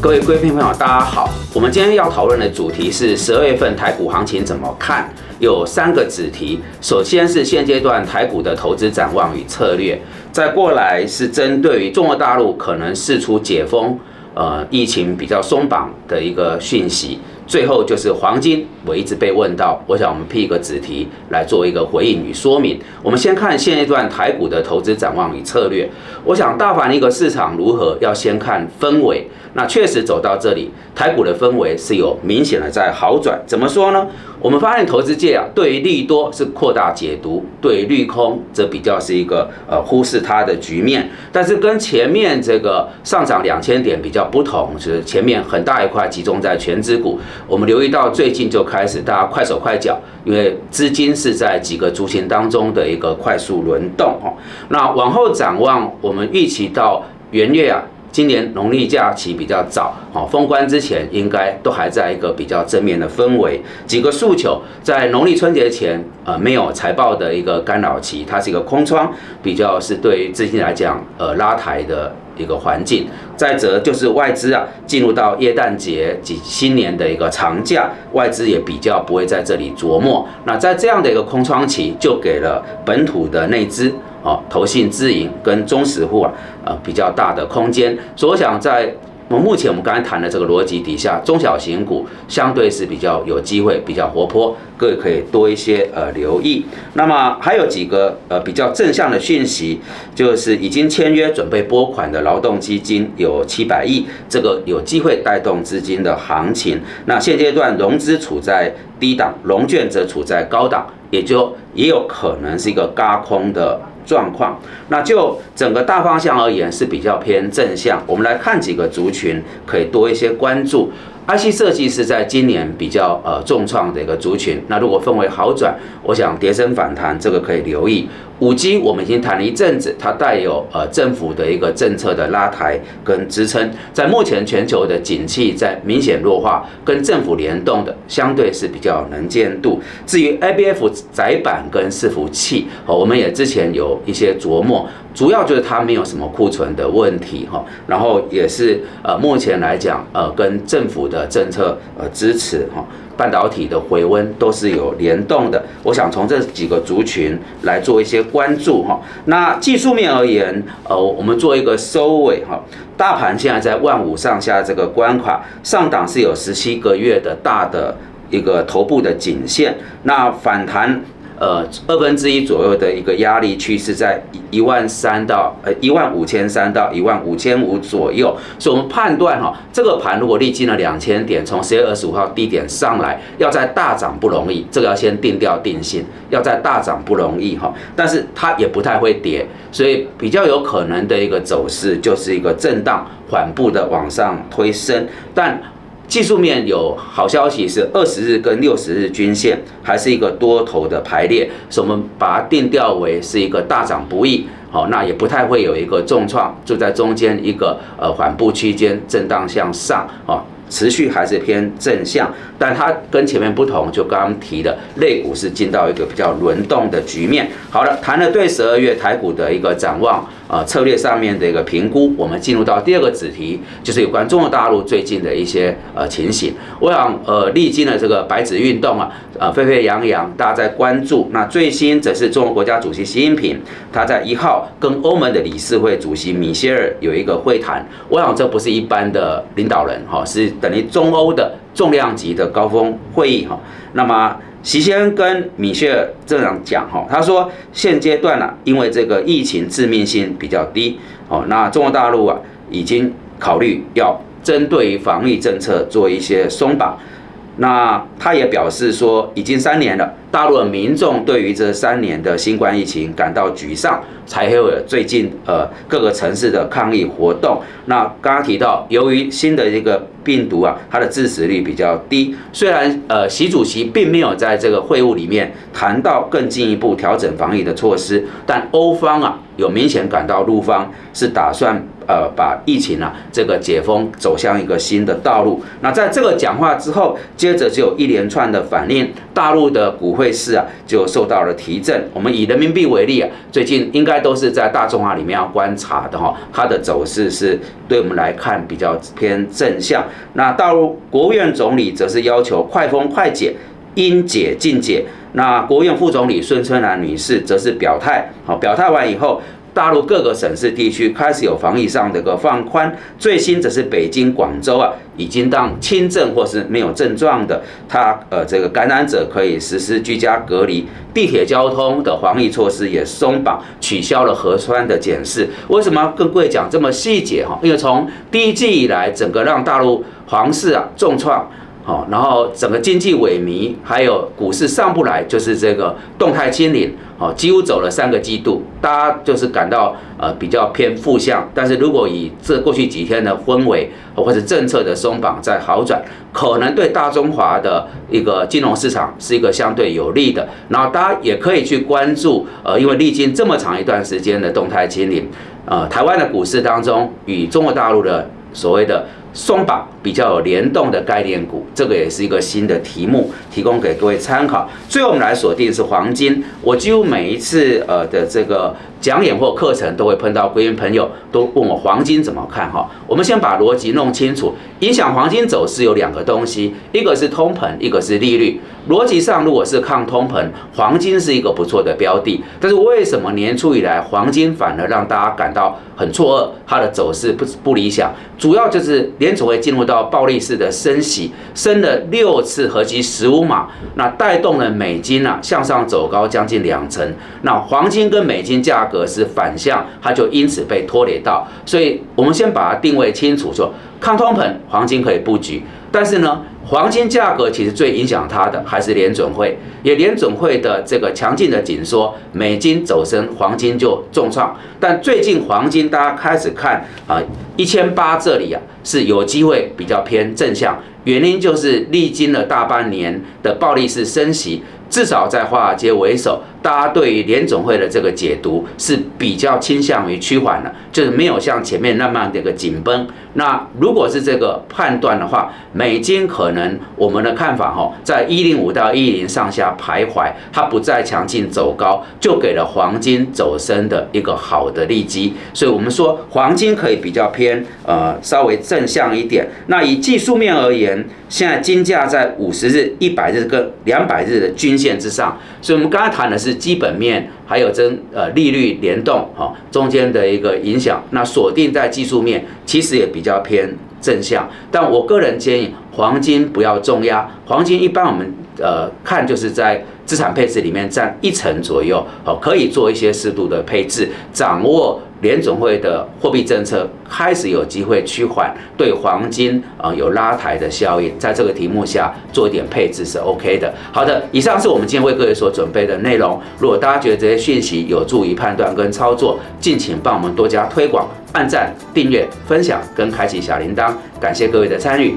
各位贵宾朋友，大家好。我们今天要讨论的主题是十二月份台股行情怎么看？有三个子题。首先是现阶段台股的投资展望与策略，再过来是针对于中国大陆可能释出解封，呃，疫情比较松绑的一个讯息。最后就是黄金，我一直被问到，我想我们辟一个子题来做一个回应与说明。我们先看现阶段台股的投资展望与策略。我想大盘一个市场如何，要先看氛围。那确实走到这里，台股的氛围是有明显的在好转。怎么说呢？我们发现投资界啊，对于利多是扩大解读，对于利空则比较是一个呃忽视它的局面。但是跟前面这个上涨两千点比较不同，就是前面很大一块集中在全指股。我们留意到最近就开始大家快手快脚，因为资金是在几个族群当中的一个快速轮动哦。那往后展望，我们预期到元月啊。今年农历假期比较早，好封关之前应该都还在一个比较正面的氛围。几个诉求，在农历春节前，呃，没有财报的一个干扰期，它是一个空窗，比较是对于资金来讲，呃，拉抬的一个环境。再者就是外资啊，进入到耶诞节及新年的一个长假，外资也比较不会在这里琢磨。那在这样的一个空窗期，就给了本土的内资。哦，投信自营跟中实户啊，呃，比较大的空间。所以我想，在那么目前我们刚才谈的这个逻辑底下，中小型股相对是比较有机会，比较活泼，各位可以多一些呃留意。那么还有几个呃比较正向的讯息，就是已经签约准备拨款的劳动基金有七百亿，这个有机会带动资金的行情。那现阶段融资处在低档，融券则处在高档，也就也有可能是一个高空的。状况，那就整个大方向而言是比较偏正向。我们来看几个族群，可以多一些关注。IC 设计是在今年比较呃重创的一个族群。那如果氛围好转，我想跌升反弹，这个可以留意。五 G 我们已经谈了一阵子，它带有呃政府的一个政策的拉抬跟支撑。在目前全球的景气在明显弱化，跟政府联动的相对是比较能见度。至于 ABF 窄板跟伺服器，哦，我们也之前有一些琢磨。主要就是它没有什么库存的问题哈，然后也是呃目前来讲呃跟政府的的政策呃支持哈，半导体的回温都是有联动的。我想从这几个族群来做一些关注哈。那技术面而言，呃我们做一个收尾哈，大盘现在在万五上下这个关卡，上档是有十七个月的大的一个头部的颈线，那反弹。呃，二分之一左右的一个压力区是在一一万三到呃一万五千三到一万五千五左右，所以我们判断哈，这个盘如果历经了两千点，从十月二十五号低点上来，要在大涨不容易，这个要先定调定性，要在大涨不容易哈，但是它也不太会跌，所以比较有可能的一个走势就是一个震荡缓步的往上推升，但。技术面有好消息是二十日跟六十日均线还是一个多头的排列，所以我们把它定调为是一个大涨不易，好，那也不太会有一个重创，就在中间一个呃缓步区间震荡向上，啊，持续还是偏正向，但它跟前面不同，就刚刚提的类股是进到一个比较轮动的局面。好了，谈了对十二月台股的一个展望。呃，策略上面的一个评估，我们进入到第二个子题，就是有关中国大陆最近的一些呃情形。我想，呃，历经了这个白纸运动啊，呃，沸沸扬扬，大家在关注。那最新则是中国国家主席习近平，他在一号跟欧盟的理事会主席米歇尔有一个会谈。我想，这不是一般的领导人哈，是等于中欧的重量级的高峰会议哈。那么。席先跟米歇尔这样讲哈，他说现阶段呢，因为这个疫情致命性比较低哦，那中国大陆啊已经考虑要针对于防疫政策做一些松绑。那他也表示说，已经三年了，大陆的民众对于这三年的新冠疫情感到沮丧，才会有最近呃各个城市的抗议活动。那刚刚提到，由于新的这个病毒啊，它的致死率比较低，虽然呃习主席并没有在这个会晤里面谈到更进一步调整防疫的措施，但欧方啊有明显感到陆方是打算呃把疫情啊这个解封走向一个新的道路。那在这个讲话之后，接着就有一连串的反应，大陆的股汇市啊就受到了提振。我们以人民币为例啊，最近应该都是在大众化里面要观察的哈，它的走势是对我们来看比较偏正向。那大陆国务院总理则是要求快封快解，应解尽解。那国务院副总理孙春兰女士则是表态，好，表态完以后。大陆各个省市地区开始有防疫上的个放宽，最新则是北京、广州啊，已经当轻症或是没有症状的，他呃这个感染者可以实施居家隔离，地铁交通的防疫措施也松绑，取消了核酸的检视。为什么跟各位讲这么细节哈？因为从第一季以来，整个让大陆房市啊重创。好，然后整个经济萎靡，还有股市上不来，就是这个动态清零，哦，几乎走了三个季度，大家就是感到呃比较偏负向。但是如果以这过去几天的氛围或者政策的松绑在好转，可能对大中华的一个金融市场是一个相对有利的。然后大家也可以去关注，呃，因为历经这么长一段时间的动态清零，呃，台湾的股市当中与中国大陆的所谓的。松绑比较有联动的概念股，这个也是一个新的题目，提供给各位参考。最后我们来锁定是黄金，我几乎每一次呃的这个。讲演或课程都会碰到贵宾朋友，都问我黄金怎么看哈。我们先把逻辑弄清楚，影响黄金走势有两个东西，一个是通膨，一个是利率。逻辑上，如果是抗通膨，黄金是一个不错的标的。但是为什么年初以来黄金反而让大家感到很错愕？它的走势不不理想，主要就是联储会进入到暴力式的升息，升了六次，合计十五码，那带动了美金啊向上走高将近两成。那黄金跟美金价格是反向，它就因此被拖累到。所以我们先把它定位清楚，说抗通膨，黄金可以布局。但是呢，黄金价格其实最影响它的还是联准会，也联准会的这个强劲的紧缩，美金走升，黄金就重创。但最近黄金大家开始看啊，一千八这里啊是有机会比较偏正向，原因就是历经了大半年的暴力式升息。至少在华尔街为首，大家对于联总会的这个解读是比较倾向于趋缓的，就是没有像前面那么的个紧绷。那如果是这个判断的话，美金可能我们的看法哈，在一零五到一零上下徘徊，它不再强劲走高，就给了黄金走升的一个好的利基。所以我们说黄金可以比较偏呃稍微正向一点。那以技术面而言，现在金价在五十日、一百日跟两百日的均线之上，所以我们刚才谈的是基本面，还有真呃利率联动哈中间的一个影响。那锁定在技术面，其实也比较偏正向。但我个人建议，黄金不要重压，黄金一般我们呃看就是在资产配置里面占一成左右，好可以做一些适度的配置，掌握。联总会的货币政策开始有机会趋缓，对黄金啊有拉抬的效应，在这个题目下做一点配置是 OK 的。好的，以上是我们今天为各位所准备的内容。如果大家觉得这些讯息有助于判断跟操作，敬请帮我们多加推广、按赞、订阅、分享跟开启小铃铛。感谢各位的参与。